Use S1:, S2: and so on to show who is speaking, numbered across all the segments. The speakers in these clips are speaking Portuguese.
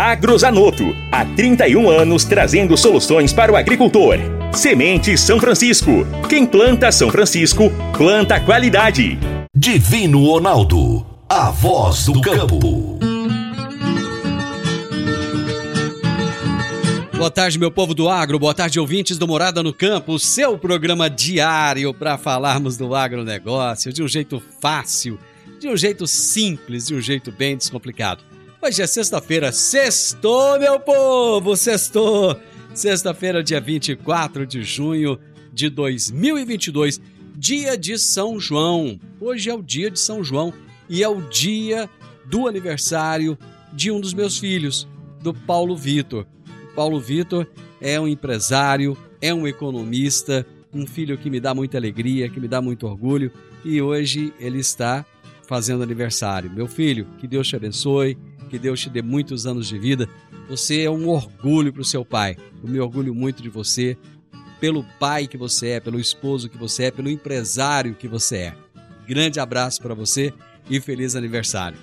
S1: Agrozanoto. Há 31 anos trazendo soluções para o agricultor. Semente São Francisco. Quem planta São Francisco, planta qualidade.
S2: Divino Ronaldo. A voz do campo.
S3: Boa tarde, meu povo do agro. Boa tarde, ouvintes do Morada no Campo. O seu programa diário para falarmos do agronegócio de um jeito fácil, de um jeito simples, de um jeito bem descomplicado. Hoje é sexta-feira. Sextou, meu povo! Sextou! Sexta-feira, dia 24 de junho de 2022, dia de São João. Hoje é o dia de São João e é o dia do aniversário de um dos meus filhos, do Paulo Vitor. Paulo Vitor é um empresário, é um economista, um filho que me dá muita alegria, que me dá muito orgulho e hoje ele está fazendo aniversário. Meu filho, que Deus te abençoe, que Deus te dê muitos anos de vida. Você é um orgulho para o seu pai. Eu me orgulho muito de você, pelo pai que você é, pelo esposo que você é, pelo empresário que você é. Grande abraço para você e feliz aniversário.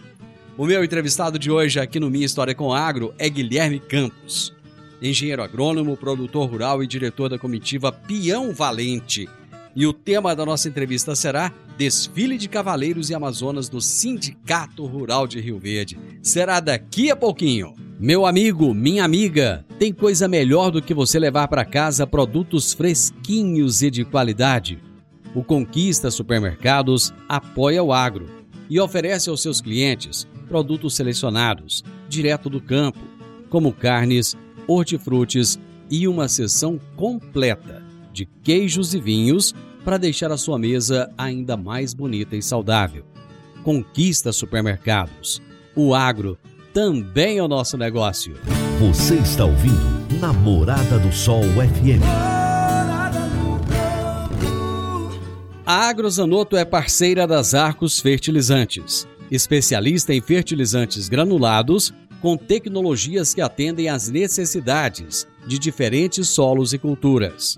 S3: O meu entrevistado de hoje aqui no Minha História com Agro é Guilherme Campos engenheiro agrônomo, produtor rural e diretor da comitiva Peão Valente. E o tema da nossa entrevista será Desfile de Cavaleiros e Amazonas do Sindicato Rural de Rio Verde. Será daqui a pouquinho. Meu amigo, minha amiga, tem coisa melhor do que você levar para casa produtos fresquinhos e de qualidade? O Conquista Supermercados apoia o agro e oferece aos seus clientes produtos selecionados, direto do campo, como carnes, hortifrutis e uma seção completa de queijos e vinhos para deixar a sua mesa ainda mais bonita e saudável. Conquista supermercados. O agro também é o nosso negócio.
S2: Você está ouvindo Namorada do Sol FM.
S3: A Agrozanoto é parceira das Arcos Fertilizantes, especialista em fertilizantes granulados com tecnologias que atendem às necessidades de diferentes solos e culturas.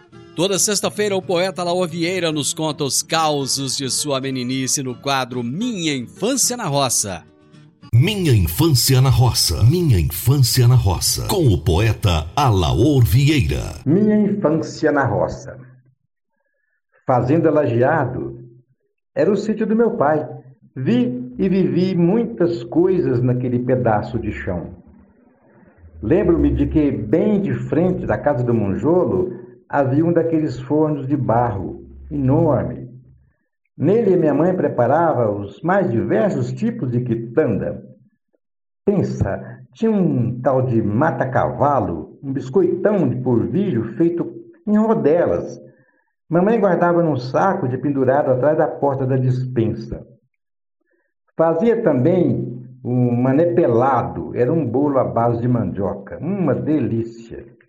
S3: Toda sexta-feira, o poeta Laor Vieira nos conta os causos de sua meninice no quadro Minha Infância na Roça.
S2: Minha Infância na Roça. Minha Infância na Roça. Com o poeta Alaor Vieira.
S4: Minha infância na roça. Fazenda Lajeado era o sítio do meu pai. Vi e vivi muitas coisas naquele pedaço de chão. Lembro-me de que, bem de frente da casa do Monjolo, havia um daqueles fornos de barro, enorme. Nele minha mãe preparava os mais diversos tipos de quitanda. Pensa, tinha um tal de mata-cavalo, um biscoitão de polvilho feito em rodelas. Mamãe guardava num saco de pendurado atrás da porta da dispensa. Fazia também o mané pelado, era um bolo à base de mandioca, uma delícia.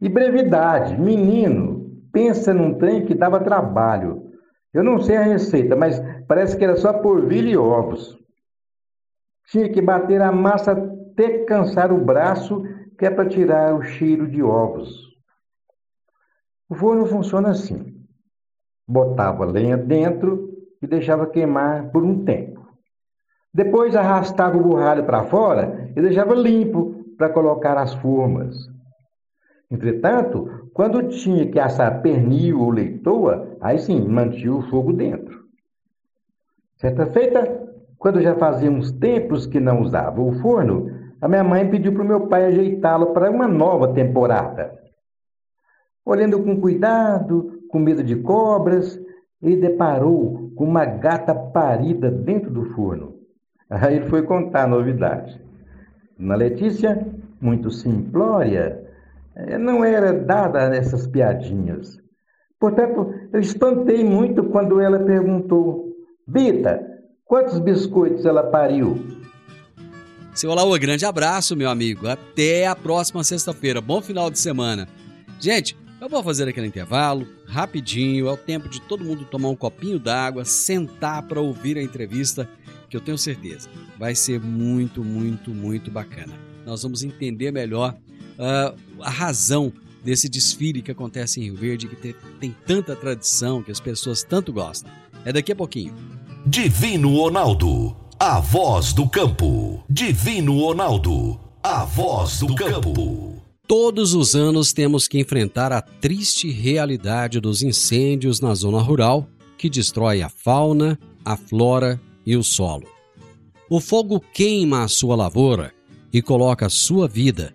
S4: E brevidade, menino, pensa num trem que dava trabalho. Eu não sei a receita, mas parece que era só polvilho e ovos. Tinha que bater a massa até cansar o braço, que é para tirar o cheiro de ovos. O forno funciona assim: botava lenha dentro e deixava queimar por um tempo. Depois arrastava o burralho para fora e deixava limpo para colocar as formas. Entretanto, quando tinha que assar pernil ou leitoa, aí sim mantinha o fogo dentro. Certa feita, quando já fazia uns tempos que não usava o forno, a minha mãe pediu para o meu pai ajeitá-lo para uma nova temporada. Olhando com cuidado, com medo de cobras, ele deparou com uma gata parida dentro do forno. Aí ele foi contar a novidade. Na Letícia, muito simplória, não era dada a essas piadinhas. Portanto, eu espantei muito quando ela perguntou: Bita, quantos biscoitos ela pariu?
S3: Seu Olaú, grande abraço, meu amigo. Até a próxima sexta-feira. Bom final de semana. Gente, eu vou fazer aquele intervalo, rapidinho, é o tempo de todo mundo tomar um copinho d'água, sentar para ouvir a entrevista, que eu tenho certeza vai ser muito, muito, muito bacana. Nós vamos entender melhor uh, a razão desse desfile que acontece em Rio Verde, que tem, tem tanta tradição, que as pessoas tanto gostam. É daqui a pouquinho.
S2: Divino Ronaldo, a voz do campo. Divino Ronaldo, a voz do campo.
S3: Todos os anos temos que enfrentar a triste realidade dos incêndios na zona rural que destrói a fauna, a flora e o solo. O fogo queima a sua lavoura e coloca a sua vida,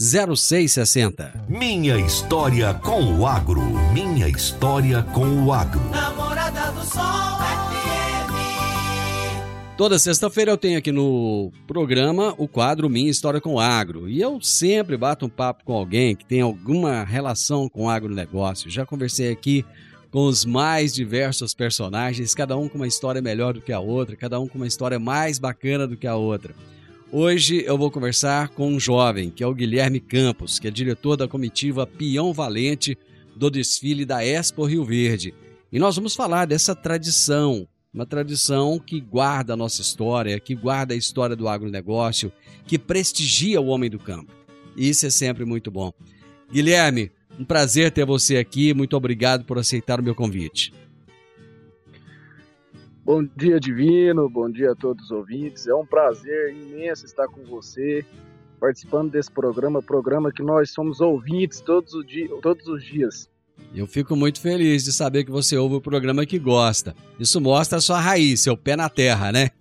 S3: 0660.
S2: Minha história com o agro. Minha história com o agro.
S5: Namorada do Sol FM.
S3: Toda sexta-feira eu tenho aqui no programa o quadro Minha História com o Agro. E eu sempre bato um papo com alguém que tem alguma relação com o agronegócio. Já conversei aqui com os mais diversos personagens, cada um com uma história melhor do que a outra, cada um com uma história mais bacana do que a outra. Hoje eu vou conversar com um jovem, que é o Guilherme Campos, que é diretor da comitiva Pião Valente do desfile da Expo Rio Verde. E nós vamos falar dessa tradição, uma tradição que guarda a nossa história, que guarda a história do agronegócio, que prestigia o homem do campo. Isso é sempre muito bom. Guilherme, um prazer ter você aqui, muito obrigado por aceitar o meu convite.
S6: Bom dia, Divino. Bom dia a todos os ouvintes. É um prazer imenso estar com você, participando desse programa, programa que nós somos ouvintes todos, os dias, todos os dias.
S3: Eu fico muito feliz de saber que você ouve o programa que gosta. Isso mostra a sua raiz, seu pé na terra, né?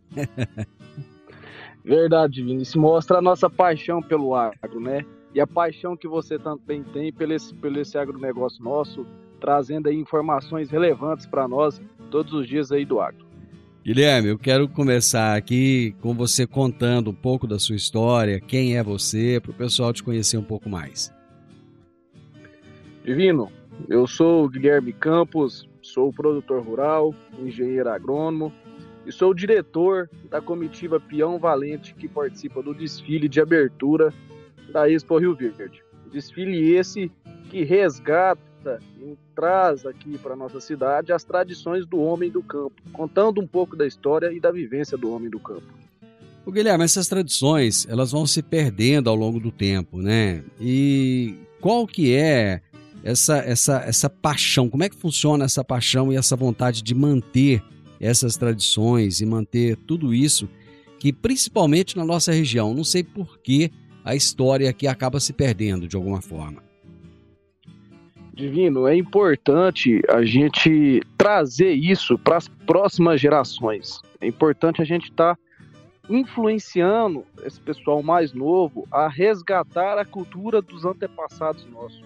S6: Verdade, Divino. Isso mostra a nossa paixão pelo agro, né? E a paixão que você também tem pelo esse, pelo esse agronegócio nosso, trazendo aí informações relevantes para nós todos os dias aí do agro.
S3: Guilherme, eu quero começar aqui com você contando um pouco da sua história, quem é você, para o pessoal te conhecer um pouco mais.
S6: Divino, eu sou o Guilherme Campos, sou produtor rural, engenheiro agrônomo e sou diretor da comitiva Peão Valente que participa do desfile de abertura da Expo Rio Verde. Desfile esse que resgata e traz aqui para nossa cidade as tradições do homem do campo, contando um pouco da história e da vivência do homem do campo.
S3: O Guilherme, essas tradições, elas vão se perdendo ao longo do tempo, né? E qual que é essa essa essa paixão? Como é que funciona essa paixão e essa vontade de manter essas tradições e manter tudo isso que principalmente na nossa região, não sei por que a história aqui acaba se perdendo de alguma forma.
S6: Divino, é importante a gente trazer isso para as próximas gerações. É importante a gente estar tá influenciando esse pessoal mais novo a resgatar a cultura dos antepassados nossos.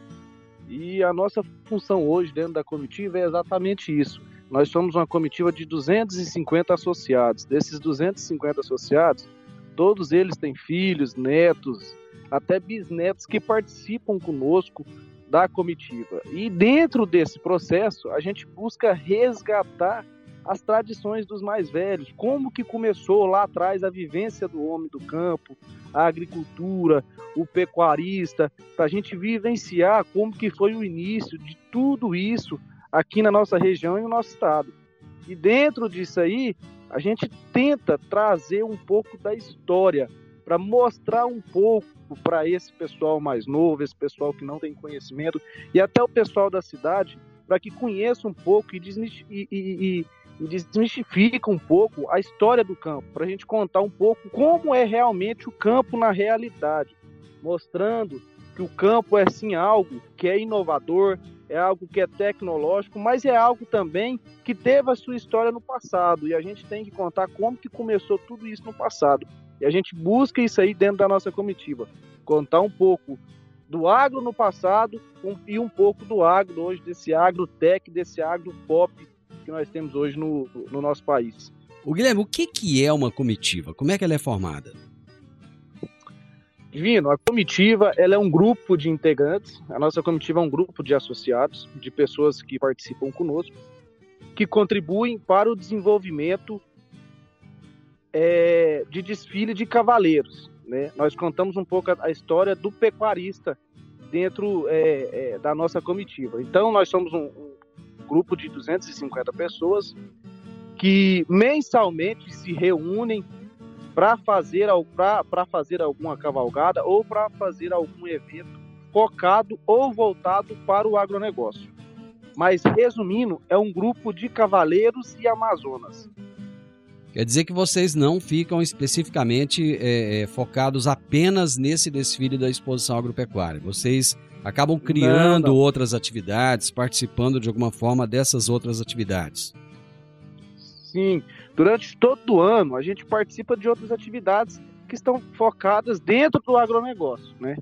S6: E a nossa função hoje dentro da comitiva é exatamente isso. Nós somos uma comitiva de 250 associados. Desses 250 associados, todos eles têm filhos, netos, até bisnetos que participam conosco da comitiva. E dentro desse processo, a gente busca resgatar as tradições dos mais velhos, como que começou lá atrás a vivência do homem do campo, a agricultura, o pecuarista, para a gente vivenciar como que foi o início de tudo isso aqui na nossa região e no nosso estado. E dentro disso aí, a gente tenta trazer um pouco da história para mostrar um pouco para esse pessoal mais novo, esse pessoal que não tem conhecimento e até o pessoal da cidade, para que conheça um pouco e, e, e, e desmistifica um pouco a história do campo, para a gente contar um pouco como é realmente o campo na realidade, mostrando que o campo é sim algo que é inovador, é algo que é tecnológico, mas é algo também que teve a sua história no passado e a gente tem que contar como que começou tudo isso no passado. E a gente busca isso aí dentro da nossa comitiva, contar um pouco do agro no passado um, e um pouco do agro hoje, desse agro tech, desse agro pop que nós temos hoje no, no nosso país.
S3: O Guilherme, o que, que é uma comitiva? Como é que ela é formada?
S6: Divino, a comitiva ela é um grupo de integrantes. A nossa comitiva é um grupo de associados, de pessoas que participam conosco, que contribuem para o desenvolvimento é, de desfile de cavaleiros. Né? Nós contamos um pouco a, a história do pecuarista dentro é, é, da nossa comitiva. Então, nós somos um, um grupo de 250 pessoas que mensalmente se reúnem para fazer, fazer alguma cavalgada ou para fazer algum evento focado ou voltado para o agronegócio. Mas, resumindo, é um grupo de cavaleiros e amazonas.
S3: Quer dizer que vocês não ficam especificamente é, é, focados apenas nesse desfile da exposição agropecuária. Vocês acabam criando não, não. outras atividades, participando de alguma forma dessas outras atividades.
S6: Sim, Durante todo o ano, a gente participa de outras atividades que estão focadas dentro do agronegócio, né?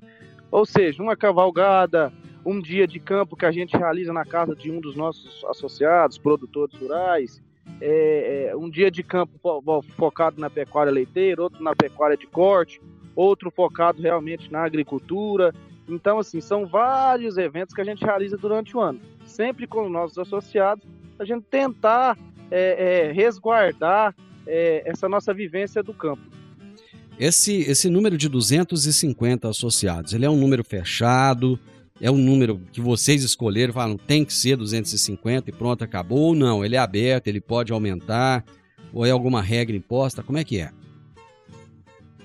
S6: Ou seja, uma cavalgada, um dia de campo que a gente realiza na casa de um dos nossos associados, produtores rurais, é, é, um dia de campo focado na pecuária leiteira, outro na pecuária de corte, outro focado realmente na agricultura. Então, assim, são vários eventos que a gente realiza durante o ano, sempre com os nossos associados, a gente tentar é, é, resguardar é, essa nossa vivência do campo.
S3: Esse, esse número de 250 associados, ele é um número fechado, é um número que vocês escolheram, falam tem que ser 250 e pronto, acabou, ou não, ele é aberto, ele pode aumentar, ou é alguma regra imposta, como é que é?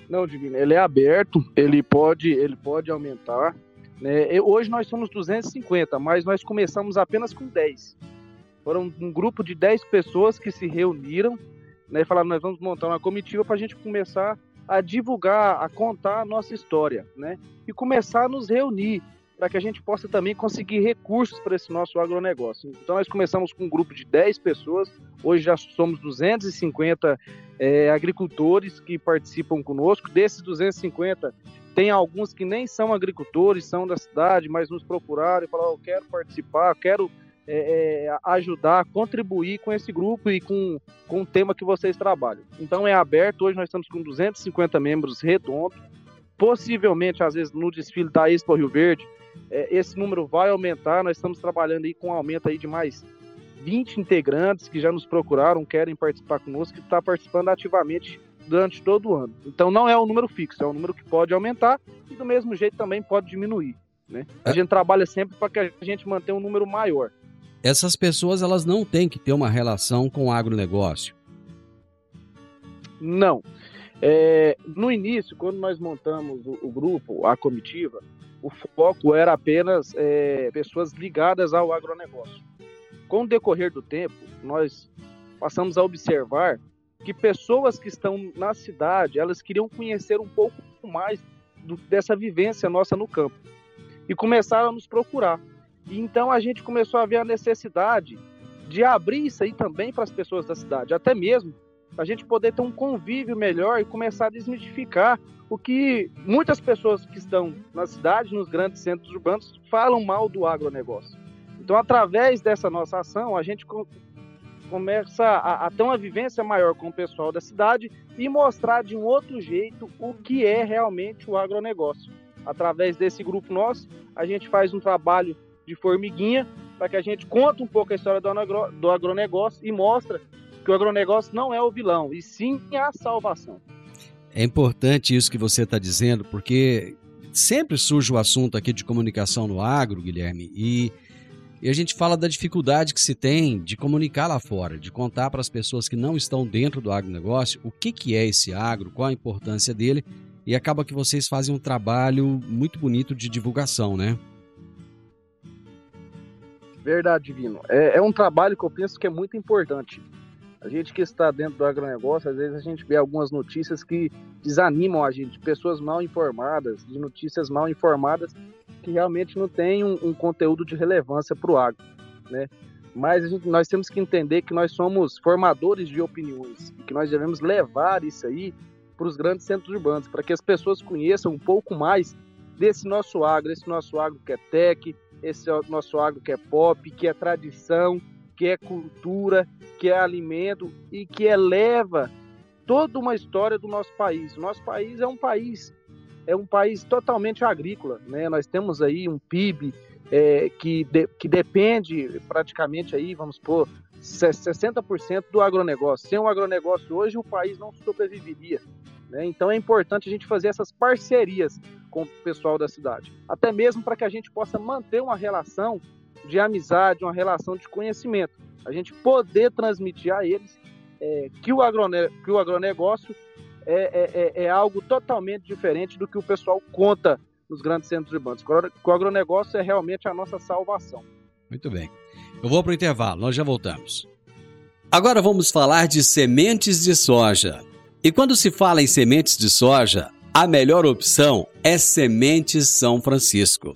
S6: Não, Divino, ele é aberto, ele pode, ele pode aumentar. Né? Hoje nós somos 250, mas nós começamos apenas com 10. Foram um grupo de 10 pessoas que se reuniram né, e falaram: nós vamos montar uma comitiva para a gente começar a divulgar, a contar a nossa história, né? E começar a nos reunir para que a gente possa também conseguir recursos para esse nosso agronegócio. Então, nós começamos com um grupo de 10 pessoas, hoje já somos 250 é, agricultores que participam conosco. Desses 250, tem alguns que nem são agricultores, são da cidade, mas nos procuraram e falaram: eu quero participar, quero é, é, ajudar, contribuir com esse grupo e com, com o tema que vocês trabalham. Então é aberto, hoje nós estamos com 250 membros redondos, possivelmente, às vezes, no desfile da Expo Rio Verde, é, esse número vai aumentar, nós estamos trabalhando aí com um aumento aí de mais 20 integrantes que já nos procuraram, querem participar conosco, que está participando ativamente durante todo o ano. Então não é um número fixo, é um número que pode aumentar e do mesmo jeito também pode diminuir. Né? A é. gente trabalha sempre para que a gente mantenha um número maior
S3: essas pessoas elas não têm que ter uma relação com o agronegócio.
S6: Não. É, no início, quando nós montamos o, o, grupo, a comitiva, o foco era apenas é, pessoas ligadas ao agronegócio. Com o decorrer do tempo, nós passamos a observar que pessoas que estão na cidade, elas queriam conhecer um pouco mais do, dessa vivência nossa no campo. E começaram a nos procurar. E então a gente começou a ver a necessidade de abrir isso aí também para as pessoas da cidade, até mesmo a gente poder ter um convívio melhor e começar a desmitificar o que muitas pessoas que estão na cidade, nos grandes centros urbanos, falam mal do agronegócio. Então, através dessa nossa ação, a gente começa a, a, ter uma vivência maior com o pessoal da cidade e mostrar de um outro jeito o que é realmente o agronegócio. Através desse grupo nosso, a gente faz um trabalho de formiguinha para que a gente conte um pouco a história do agronegócio e mostra que o agronegócio não é o vilão, e sim a salvação.
S3: É importante isso que você está dizendo, porque sempre surge o assunto aqui de comunicação no agro, Guilherme, e, e a gente fala da dificuldade que se tem de comunicar lá fora, de contar para as pessoas que não estão dentro do agronegócio o que, que é esse agro, qual a importância dele, e acaba que vocês fazem um trabalho muito bonito de divulgação, né?
S6: Verdade, Divino. É, é um trabalho que eu penso que é muito importante. A gente que está dentro do agronegócio, às vezes a gente vê algumas notícias que desanimam a gente, pessoas mal informadas, de notícias mal informadas que realmente não têm um, um conteúdo de relevância para o agro, né? Mas gente, nós temos que entender que nós somos formadores de opiniões e que nós devemos levar isso aí para os grandes centros urbanos, para que as pessoas conheçam um pouco mais desse nosso agro, esse nosso agro que é tech, esse nosso agro que é pop, que é tradição, que é cultura, que é alimento e que eleva toda uma história do nosso país. Nosso país é um país é um país totalmente agrícola, né? Nós temos aí um PIB é, que, de, que depende praticamente aí, vamos supor, 60% do agronegócio. Sem o agronegócio hoje, o país não sobreviveria. Né? Então é importante a gente fazer essas parcerias com o pessoal da cidade, até mesmo para que a gente possa manter uma relação de amizade, uma relação de conhecimento. A gente poder transmitir a eles é, que, o agrone, que o agronegócio é, é, é, é, algo totalmente diferente do que o pessoal conta nos grandes centros urbanos. Que o agronegócio é realmente a nossa salvação.
S3: Muito bem. Eu vou para o intervalo, nós já voltamos. Agora vamos falar de sementes de soja. E quando se fala em sementes de soja, a melhor opção é Sementes São Francisco.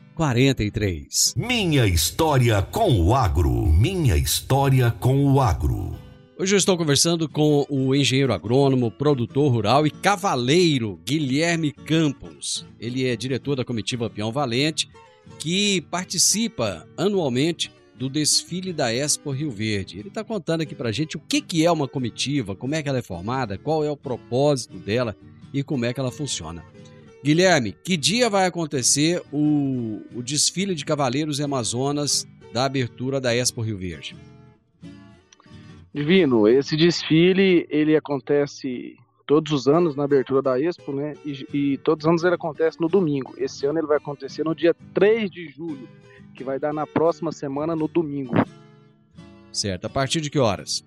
S3: 0943.
S2: Minha história com o agro. Minha história com o agro.
S3: Hoje eu estou conversando com o engenheiro agrônomo, produtor rural e cavaleiro Guilherme Campos. Ele é diretor da comitiva Peão Valente, que participa anualmente do desfile da Expo Rio Verde. Ele está contando aqui para gente o que, que é uma comitiva, como é que ela é formada, qual é o propósito dela e como é que ela funciona. Guilherme, que dia vai acontecer o, o desfile de Cavaleiros e Amazonas da abertura da Expo Rio Verde?
S6: Divino, esse desfile ele acontece todos os anos na abertura da Expo, né? E, e, todos os anos ele acontece no domingo. Esse ano ele vai acontecer no dia 3 de julho, que vai dar na próxima semana no domingo.
S3: Certo. A partir de que horas?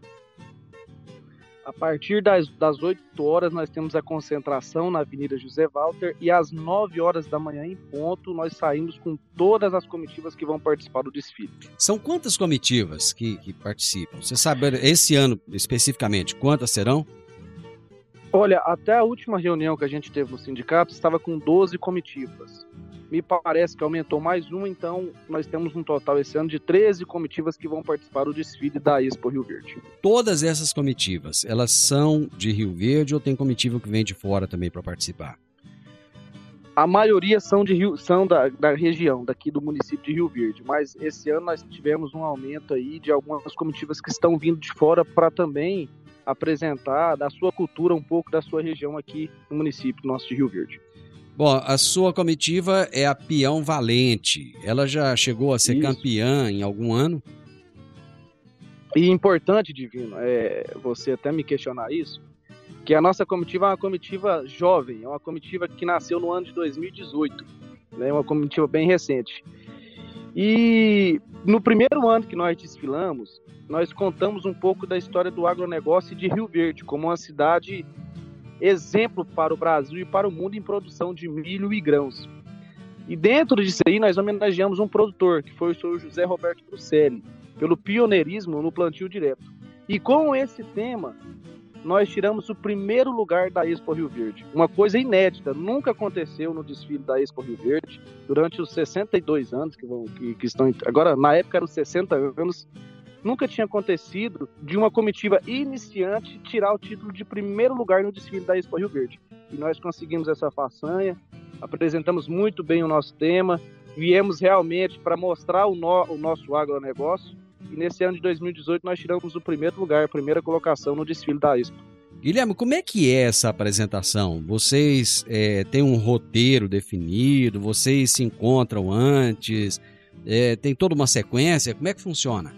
S6: A partir das, das 8 horas, nós temos a concentração na Avenida José Walter e às 9 horas da manhã, em ponto, nós saímos com todas as comitivas que vão participar do desfile.
S3: São quantas comitivas que, que participam? Você sabe, esse ano especificamente, quantas serão?
S6: Olha, até a última reunião que a gente teve no sindicato, estava com 12 comitivas me parece que aumentou mais uma, então nós temos um total esse ano de 13 comitivas que vão participar do desfile da Expo Rio Verde.
S3: Todas essas comitivas, elas são de Rio Verde ou tem comitiva que vem de fora também para participar?
S6: A maioria são de Rio, são da, da região, daqui do município de Rio Verde, mas esse ano nós tivemos um aumento aí de algumas comitivas que estão vindo de fora para também apresentar da sua cultura um pouco da sua região aqui no município nosso de Rio Verde.
S3: Bom, a sua comitiva é a Peão Valente. Ela já chegou a ser Isso. campeã em algum ano?
S6: E importante, Divino, é você até me questionar isso, que a nossa comitiva é uma comitiva jovem, é uma comitiva que nasceu no ano de 2018, né, uma comitiva bem recente. E no primeiro ano que nós desfilamos, nós contamos um pouco da história do agronegócio de Rio Verde, como uma cidade exemplo para o Brasil e para o mundo em produção de milho e grãos. E dentro disso aí, nós homenageamos um produtor, que foi o senhor José Roberto Brucelli, pelo pioneirismo no plantio direto. E com esse tema, nós tiramos o primeiro lugar da Expo Rio Verde. Uma coisa inédita, nunca aconteceu no desfile da Expo Rio Verde, durante os 62 anos que, vão, que, que estão. Agora, na época eram 60 anos, nunca tinha acontecido de uma comitiva iniciante tirar o título de primeiro lugar no desfile da Expo Rio Verde. E nós conseguimos essa façanha, apresentamos muito bem o nosso tema, viemos realmente para mostrar o, no, o nosso agronegócio e nesse ano de 2018 nós tiramos o primeiro lugar, a primeira colocação no desfile da Expo.
S3: Guilherme, como é que é essa apresentação? Vocês é, têm um roteiro definido? Vocês se encontram antes? É, tem toda uma sequência? Como é que funciona?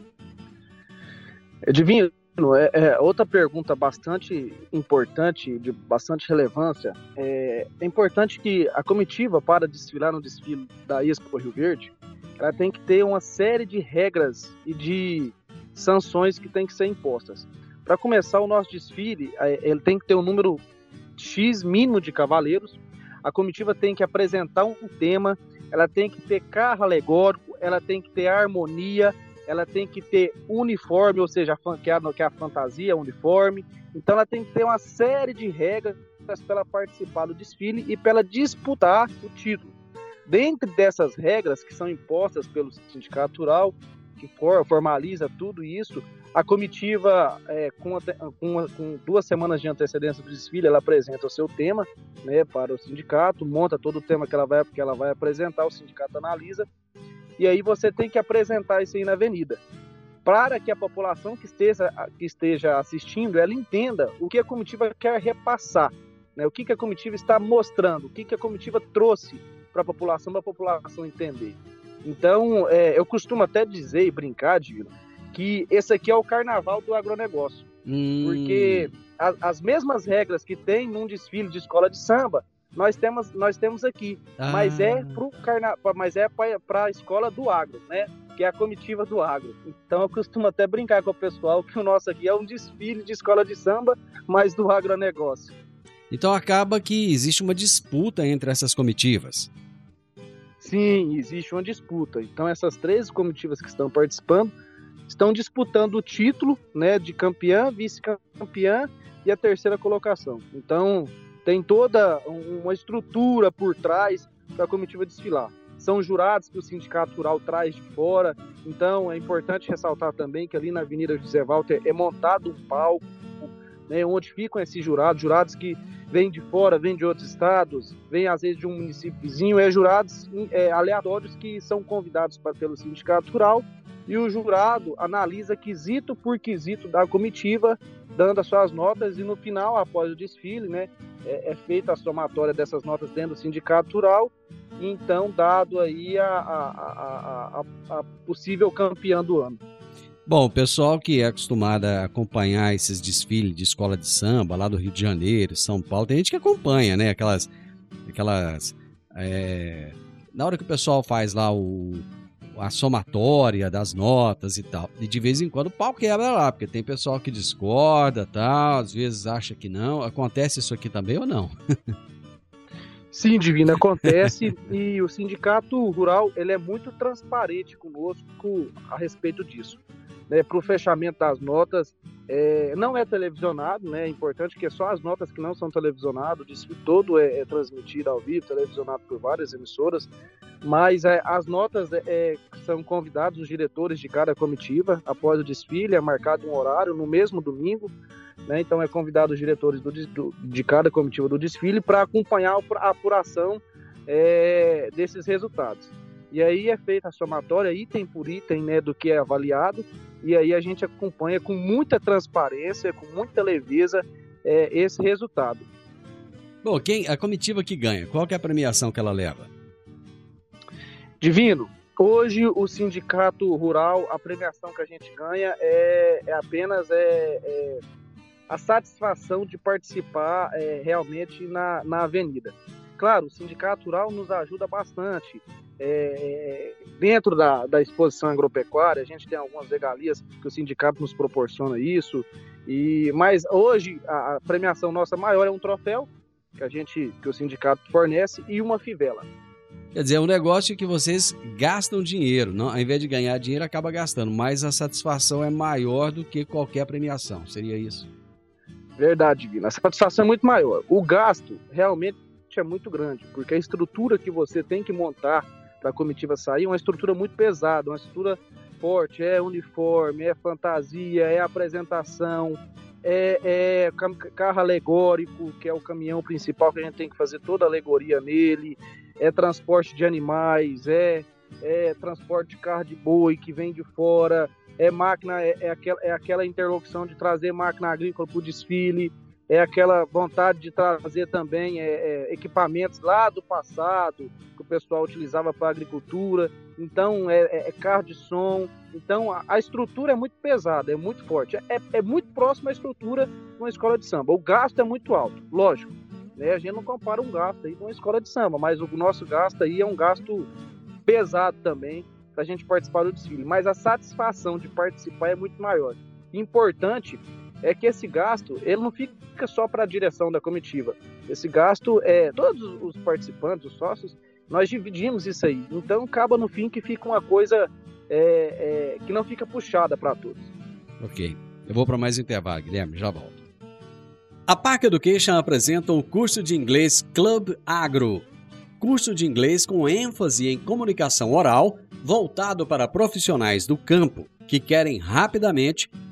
S6: Divino, é, é, outra pergunta bastante importante, de bastante relevância. É, é, importante que a comitiva, para desfilar no desfile da Expo Rio Verde, ela tem que ter uma série de regras e de sanções que tem que ser impostas. Para começar o nosso desfile, é, ele tem que ter um número X mínimo de cavaleiros, a comitiva tem que apresentar um tema, ela tem que ter carro alegórico, ela tem que ter harmonia, ela tem que ter uniforme, ou seja, é que é a fantasia uniforme. Então ela tem que ter uma série de regras para ela participar do desfile e para ela disputar o título. Dentre dessas regras que são impostas pelo sindicato rural, que formaliza tudo isso, a comitiva, é, com, com, com, duas semanas de antecedência do desfile, ela apresenta o seu tema né, para o sindicato, monta todo o tema que ela vai, que ela vai apresentar, o sindicato analisa, e aí você tem que apresentar isso aí na avenida. Para que a população que esteja, que esteja assistindo, ela entenda o que a comitiva quer repassar, né? o que, que a comitiva está mostrando, o que, que a comitiva trouxe para a população, para a população entender. Então, é, eu costumo até dizer e brincar, Dino, que esse aqui é o carnaval do agronegócio. Hum. Porque a, as mesmas regras que tem num desfile de escola de samba, nós temos, nós temos aqui. Ah. Mas é pro carna... mas é para a escola do agro, né? Que é a comitiva do agro. Então eu costumo até brincar com o pessoal que o nosso aqui é um desfile de escola de samba, mas do agronegócio.
S3: Então acaba que existe uma disputa entre essas comitivas.
S6: Sim, existe uma disputa. Então essas três comitivas que estão participando estão disputando o título, né, de campeã, vice-campeã e a terceira colocação. Então tem toda uma estrutura por trás para a comitiva desfilar. São jurados que o Sindicato Rural traz de fora, então é importante ressaltar também que ali na Avenida José Walter é montado um palco, né, onde ficam esses jurados, jurados que vêm de fora, vêm de outros estados, vêm às vezes de um município vizinho, é jurados é, aleatórios que são convidados pelo Sindicato Rural e o jurado analisa quesito por quesito da comitiva, dando as suas notas e no final, após o desfile, né, é, é feita a somatória dessas notas dentro do sindicato rural, e então dado aí a, a, a, a possível campeã do ano.
S3: Bom, o pessoal que é acostumado a acompanhar esses desfiles de escola de samba lá do Rio de Janeiro, São Paulo, tem gente que acompanha, né? Aquelas. aquelas é... Na hora que o pessoal faz lá o, a somatória das notas e tal. E de vez em quando o pau quebra lá, porque tem pessoal que discorda tal, às vezes acha que não. Acontece isso aqui também ou não?
S6: Sim, Divina, acontece e o sindicato rural ele é muito transparente conosco a respeito disso né, para o fechamento das notas. É, não é televisionado, né? É importante que é só as notas que não são televisionadas, o desfile todo é, é transmitido ao vivo, televisionado por várias emissoras, mas é, as notas é, é, são convidados os diretores de cada comitiva após o desfile, é marcado um horário no mesmo domingo, né? Então é convidado os diretores do, do, de cada comitiva do desfile para acompanhar a apuração desses resultados. E aí é feita a somatória item por item né, do que é avaliado, e aí a gente acompanha com muita transparência, com muita leveza é, esse resultado.
S3: Bom, quem a comitiva que ganha, qual que é a premiação que ela leva?
S6: Divino, hoje o sindicato rural, a premiação que a gente ganha é, é apenas é, é, a satisfação de participar é, realmente na, na avenida. Claro, o sindicato rural nos ajuda bastante. É, dentro da, da exposição agropecuária, a gente tem algumas regalias que o sindicato nos proporciona isso. E mas hoje a, a premiação nossa maior é um troféu que a gente que o sindicato fornece e uma fivela.
S3: Quer dizer, é um negócio que vocês gastam dinheiro, não, ao invés de ganhar dinheiro, acaba gastando, mas a satisfação é maior do que qualquer premiação, seria isso?
S6: Verdade, Divina. A satisfação é muito maior. O gasto realmente é muito grande, porque a estrutura que você tem que montar para a comitiva sair é uma estrutura muito pesada, uma estrutura forte, é uniforme, é fantasia, é apresentação, é, é, carro alegórico, que é o caminhão principal que a gente tem que fazer toda a alegoria nele, é transporte de animais, é, é transporte de carro de boi que vem de fora, é máquina, é, é, aquela, é aquela interlocução de trazer máquina agrícola para o desfile, é aquela vontade de trazer também é, é, equipamentos lá do passado que o pessoal utilizava para agricultura. Então é, é, é, carro de som. Então a, a, estrutura é muito pesada, é muito forte. É, é muito próxima à estrutura de uma escola de samba. O gasto é muito alto, lógico. Né? A gente não compara um gasto aí com uma escola de samba, mas o nosso gasto aí é um gasto pesado também para a gente participar do desfile. Mas a satisfação de participar é muito maior. Importante é que esse gasto ele não fica só para a direção da comitiva. Esse gasto é todos os participantes, os sócios, nós dividimos isso aí. Então acaba no fim que fica uma coisa é, é, que não fica puxada para todos.
S3: Ok. Eu vou para mais intervalo, Guilherme, já volto. A Park Education apresenta o curso de inglês Club Agro. Curso de inglês com ênfase em comunicação oral, voltado para profissionais do campo que querem rapidamente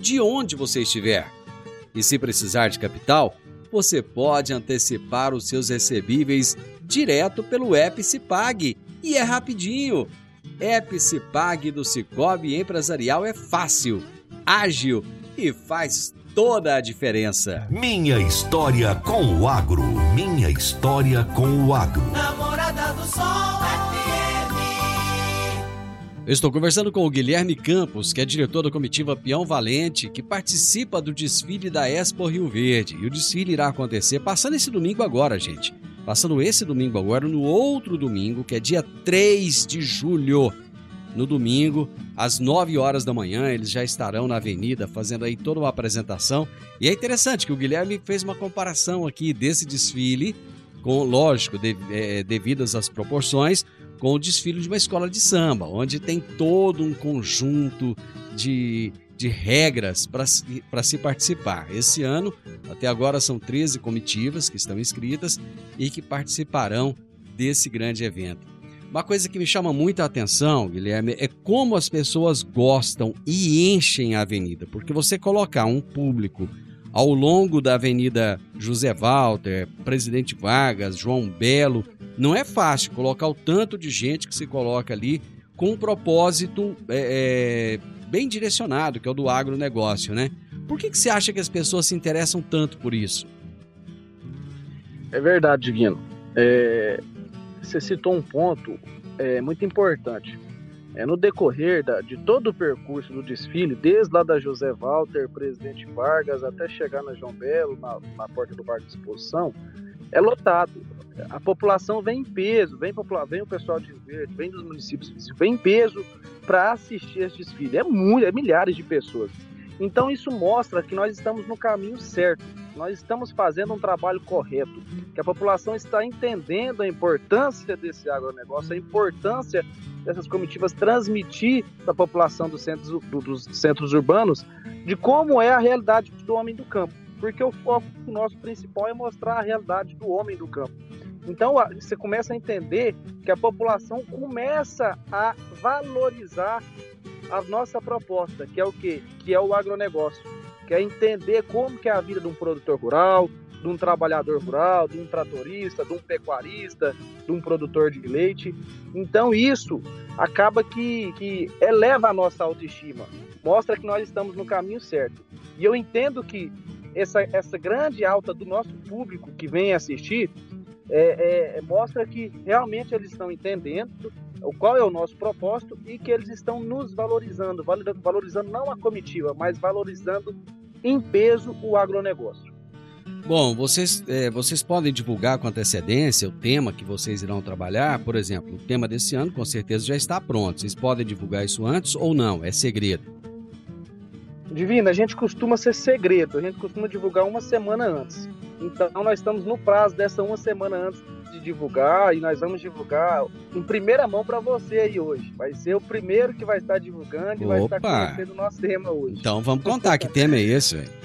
S3: de onde você estiver. E se precisar de capital, você pode antecipar os seus recebíveis direto pelo Epicipag e é rapidinho. Epicipag do Cicobi Empresarial é fácil, ágil e faz toda a diferença.
S2: Minha história com o agro. Minha história com o agro.
S5: Namorada do Sol
S3: eu estou conversando com o Guilherme Campos, que é diretor da comitiva Peão Valente, que participa do desfile da Expo Rio Verde. E o desfile irá acontecer passando esse domingo agora, gente. Passando esse domingo agora, no outro domingo, que é dia 3 de julho. No domingo, às 9 horas da manhã, eles já estarão na avenida fazendo aí toda uma apresentação. E é interessante que o Guilherme fez uma comparação aqui desse desfile, com, lógico, de, é, devidas às proporções, com o desfile de uma escola de samba, onde tem todo um conjunto de, de regras para se participar. Esse ano, até agora, são 13 comitivas que estão inscritas e que participarão desse grande evento. Uma coisa que me chama muita atenção, Guilherme, é como as pessoas gostam e enchem a avenida. Porque você colocar um público ao longo da Avenida José Walter, Presidente Vargas, João Belo, não é fácil colocar o tanto de gente que se coloca ali com um propósito é, é, bem direcionado, que é o do agronegócio, né? Por que, que você acha que as pessoas se interessam tanto por isso?
S6: É verdade, Divino. É, você citou um ponto é, muito importante. É, no decorrer da, de todo o percurso do desfile, desde lá da José Walter, Presidente Vargas, até chegar na João Belo, na, na porta do Parque de Exposição, é lotado. A população vem em peso, vem, vem o pessoal de Verde, vem dos municípios, vem em peso para assistir esse desfile. É muito, é milhares de pessoas. Então isso mostra que nós estamos no caminho certo, nós estamos fazendo um trabalho correto, que a população está entendendo a importância desse agronegócio, a importância dessas comitivas transmitir para a população dos centros, dos centros urbanos de como é a realidade do homem do campo. Porque o foco nosso principal é mostrar a realidade do homem do campo. Então você começa a entender que a população começa a valorizar a nossa proposta, que é o quê? Que é o agronegócio. Que é entender como que é a vida de um produtor rural, de um trabalhador rural, de um tratorista, de um pecuarista, de um produtor de leite. Então isso acaba que, que eleva a nossa autoestima, mostra que nós estamos no caminho certo. E eu entendo que essa, essa grande alta do nosso público que vem assistir é, é, mostra que realmente eles estão entendendo o qual é o nosso propósito e que eles estão nos valorizando, valorizando não a comitiva, mas valorizando em peso o agronegócio.
S3: Bom, vocês, é, vocês podem divulgar com antecedência o tema que vocês irão trabalhar? Por exemplo, o tema desse ano com certeza já está pronto. Vocês podem divulgar isso antes ou não? É segredo?
S6: Divina, a gente costuma ser segredo, a gente costuma divulgar uma semana antes. Então nós estamos no prazo dessa uma semana antes de divulgar e nós vamos divulgar em primeira mão para você aí hoje. Vai ser o primeiro que vai estar divulgando e vai estar conhecendo o nosso tema hoje.
S3: Então vamos contar que tema é esse, velho.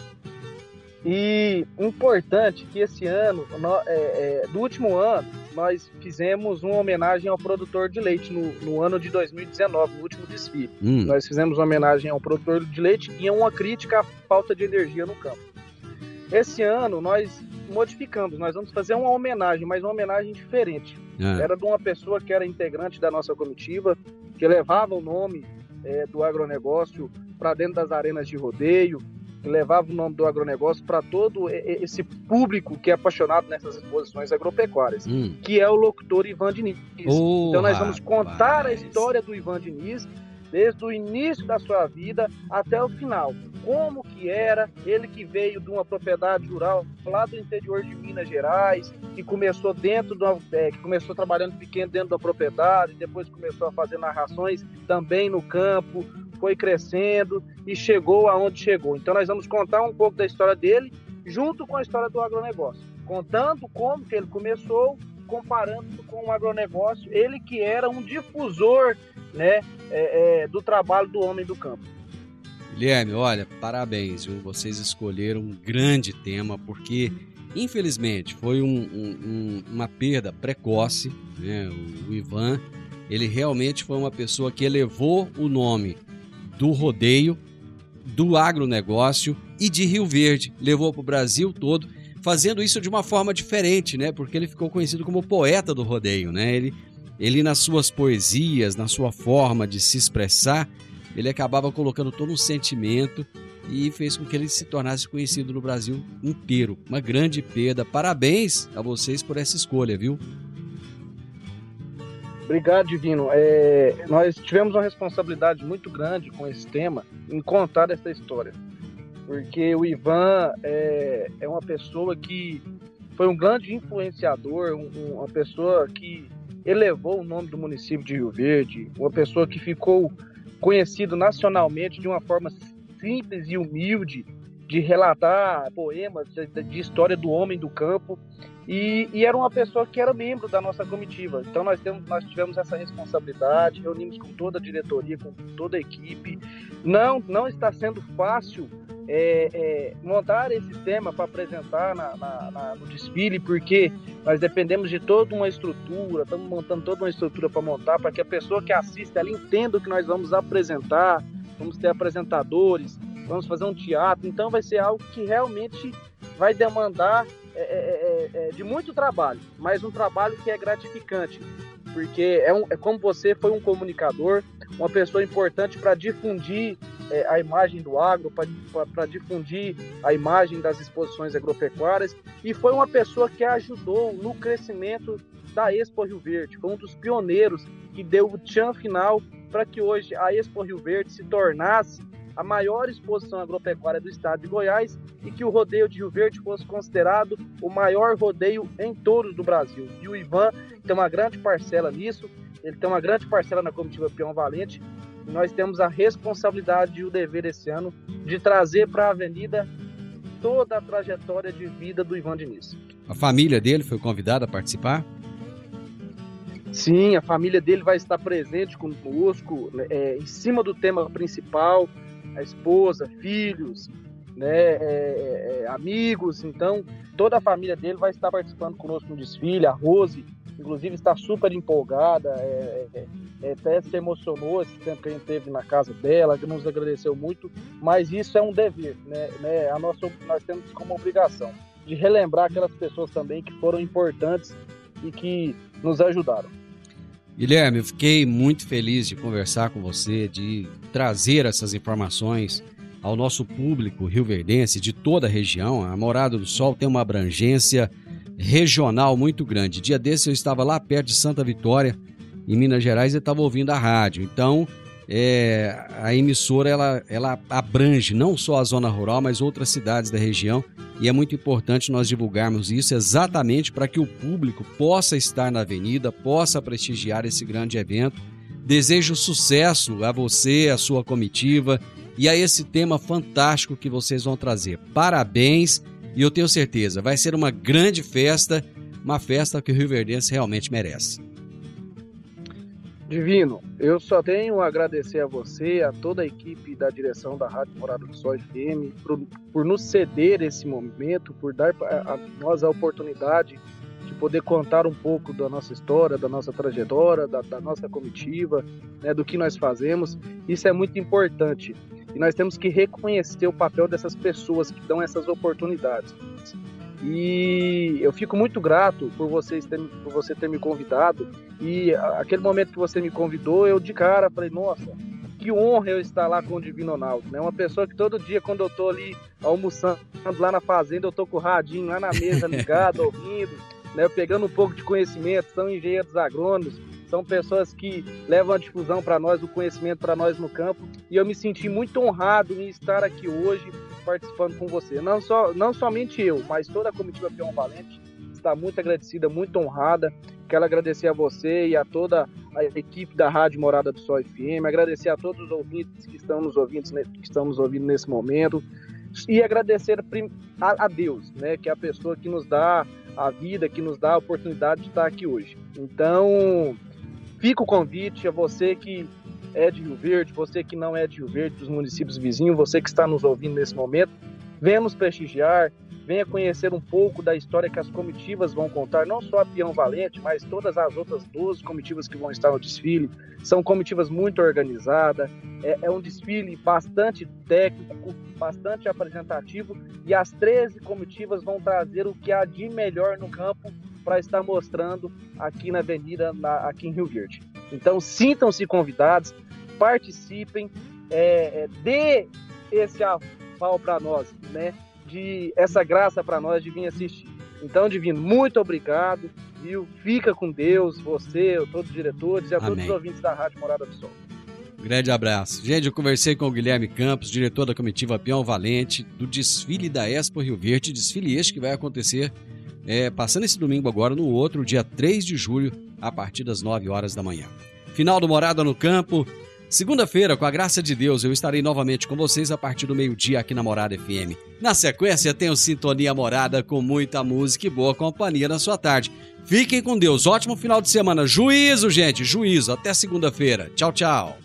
S6: E importante que esse ano, no, é, é, do último ano, nós fizemos uma homenagem ao produtor de leite no, no ano de 2019, no último desfile. Hum. Nós fizemos uma homenagem ao produtor de leite e uma crítica à falta de energia no campo. Esse ano nós modificamos, nós vamos fazer uma homenagem, mas uma homenagem diferente. É. Era de uma pessoa que era integrante da nossa comitiva, que levava o nome é, do agronegócio para dentro das arenas de rodeio, que levava o nome do agronegócio para todo esse público que é apaixonado nessas exposições agropecuárias, hum. que é o locutor Ivan Diniz. Oh, então nós vamos contar rapaz. a história do Ivan Diniz desde o início da sua vida até o final. Como que era, ele que veio de uma propriedade rural lá do interior de Minas Gerais, que começou dentro do, é, que começou trabalhando pequeno dentro da propriedade, depois começou a fazer narrações também no campo, foi crescendo e chegou aonde chegou. Então nós vamos contar um pouco da história dele junto com a história do agronegócio, contando como que ele começou, comparando com o agronegócio, ele que era um difusor né, é, é, do trabalho do homem do campo.
S3: Guilherme, olha, parabéns, viu? vocês escolheram um grande tema, porque infelizmente foi um, um, uma perda precoce, né? o, o Ivan, ele realmente foi uma pessoa que elevou o nome do rodeio, do agronegócio e de Rio Verde, levou para o Brasil todo, fazendo isso de uma forma diferente, né? Porque ele ficou conhecido como poeta do rodeio, né? Ele, ele nas suas poesias, na sua forma de se expressar, ele acabava colocando todo um sentimento e fez com que ele se tornasse conhecido no Brasil inteiro. Uma grande perda. Parabéns a vocês por essa escolha, viu?
S6: Obrigado, Divino. É, nós tivemos uma responsabilidade muito grande com esse tema em contar essa história. Porque o Ivan é, é uma pessoa que foi um grande influenciador, um, uma pessoa que elevou o nome do município de Rio Verde, uma pessoa que ficou conhecido nacionalmente de uma forma simples e humilde de relatar poemas de, de história do homem do campo e, e, era uma pessoa que era membro da nossa comitiva. Então nós, temos, nós tivemos essa responsabilidade, reunimos com toda a diretoria, com toda a equipe. Não, não está sendo fácil é, é, montar esse tema para apresentar na, na, na, no desfile, porque nós dependemos de toda uma estrutura, estamos montando toda uma estrutura para montar, para que a pessoa que assiste ela entenda o que nós vamos apresentar, vamos ter apresentadores, vamos fazer um teatro, então vai ser algo que realmente vai demandar é, é, é, é de muito trabalho, mas um trabalho que é gratificante, porque é, um, é como você foi um comunicador, uma pessoa importante para difundir é, a imagem do agro, para difundir a imagem das exposições agropecuárias, e foi uma pessoa que ajudou no crescimento da Expo Rio Verde, foi um dos pioneiros que deu o tchan final para que hoje a Expo Rio Verde se tornasse a maior exposição agropecuária do estado de Goiás e que o rodeio de Rio Verde fosse considerado o maior rodeio em touros do Brasil. E o Ivan tem uma grande parcela nisso, ele tem uma grande parcela na comitiva Peão Valente. Nós temos a responsabilidade e o dever esse ano de trazer para a avenida toda a trajetória de vida do Ivan Diniz.
S3: A família dele foi convidada a participar?
S6: Sim, a família dele vai estar presente conosco né, é, em cima do tema principal, a esposa, filhos, né, é, é, é, amigos. Então, toda a família dele vai estar participando conosco no desfile. A Rose, inclusive, está super empolgada. É, é, é, até se emocionou esse tempo que a gente teve na casa dela, que nos agradeceu muito. Mas isso é um dever, né? né a nossa, nós temos como obrigação de relembrar aquelas pessoas também que foram importantes e que nos ajudaram.
S3: Guilherme, eu fiquei muito feliz de conversar com você, de trazer essas informações ao nosso público rioverdense de toda a região. A Morada do Sol tem uma abrangência regional muito grande. Dia desse eu estava lá perto de Santa Vitória, em Minas Gerais, e estava ouvindo a rádio. Então, é, a emissora ela, ela abrange não só a zona rural, mas outras cidades da região. E é muito importante nós divulgarmos isso exatamente para que o público possa estar na avenida, possa prestigiar esse grande evento. Desejo sucesso a você, a sua comitiva e a esse tema fantástico que vocês vão trazer. Parabéns e eu tenho certeza, vai ser uma grande festa, uma festa que o Rio Verdense realmente merece.
S6: Divino, eu só tenho a agradecer a você, a toda a equipe da direção da Rádio Morada do Sol FM, por, por nos ceder esse momento, por dar a, nós a oportunidade de poder contar um pouco da nossa história, da nossa trajetória, da, da nossa comitiva, né, do que nós fazemos. Isso é muito importante e nós temos que reconhecer o papel dessas pessoas que dão essas oportunidades. E eu fico muito grato por, vocês ter, por você ter me convidado. E aquele momento que você me convidou, eu de cara falei, nossa, que honra eu estar lá com o Divino Ronaldo, né? Uma pessoa que todo dia, quando eu tô ali almoçando lá na fazenda, eu tô com o radinho lá na mesa ligado, ouvindo, né? Pegando um pouco de conhecimento, são engenheiros agrônomos, são pessoas que levam a difusão para nós, o conhecimento para nós no campo. E eu me senti muito honrado em estar aqui hoje participando com você. Não, só, não somente eu, mas toda a comitiva Peão Valente está muito agradecida, muito honrada. Quero agradecer a você e a toda a equipe da Rádio Morada do Sol FM, agradecer a todos os ouvintes que estão nos ouvindo, que estão nos ouvindo nesse momento e agradecer a, Deus, né, que é a pessoa que nos dá a vida, que nos dá a oportunidade de estar aqui hoje. Então, fica o convite a você que é de Rio Verde, você que não é de Rio Verde, dos municípios vizinhos, você que está nos ouvindo nesse momento, venha nos prestigiar, venha conhecer um pouco da história que as comitivas vão contar, não só a Peão Valente, mas todas as outras 12 comitivas que vão estar no desfile. São comitivas muito organizadas, é, é um desfile bastante técnico, bastante apresentativo, e as 13 comitivas vão trazer o que há de melhor no campo para estar mostrando aqui na avenida, na, aqui em Rio Verde. Então sintam-se convidados, participem, é, é, dê esse aval para nós, né? De essa graça para nós de vir assistir. Então, Divino, muito obrigado, viu? Fica com Deus, você, todos os diretores e a Amém. todos os ouvintes da Rádio Morada do Sol.
S3: Grande abraço. Gente, eu conversei com o Guilherme Campos, diretor da comitiva Peão Valente, do desfile da Expo Rio Verde, desfile este que vai acontecer é, passando esse domingo agora no outro, dia 3 de julho, a partir das 9 horas da manhã. Final do Morada no Campo. Segunda-feira, com a graça de Deus, eu estarei novamente com vocês a partir do meio-dia aqui na Morada FM. Na sequência, tenho Sintonia Morada com muita música e boa companhia na sua tarde. Fiquem com Deus, ótimo final de semana. Juízo, gente, juízo. Até segunda-feira. Tchau, tchau.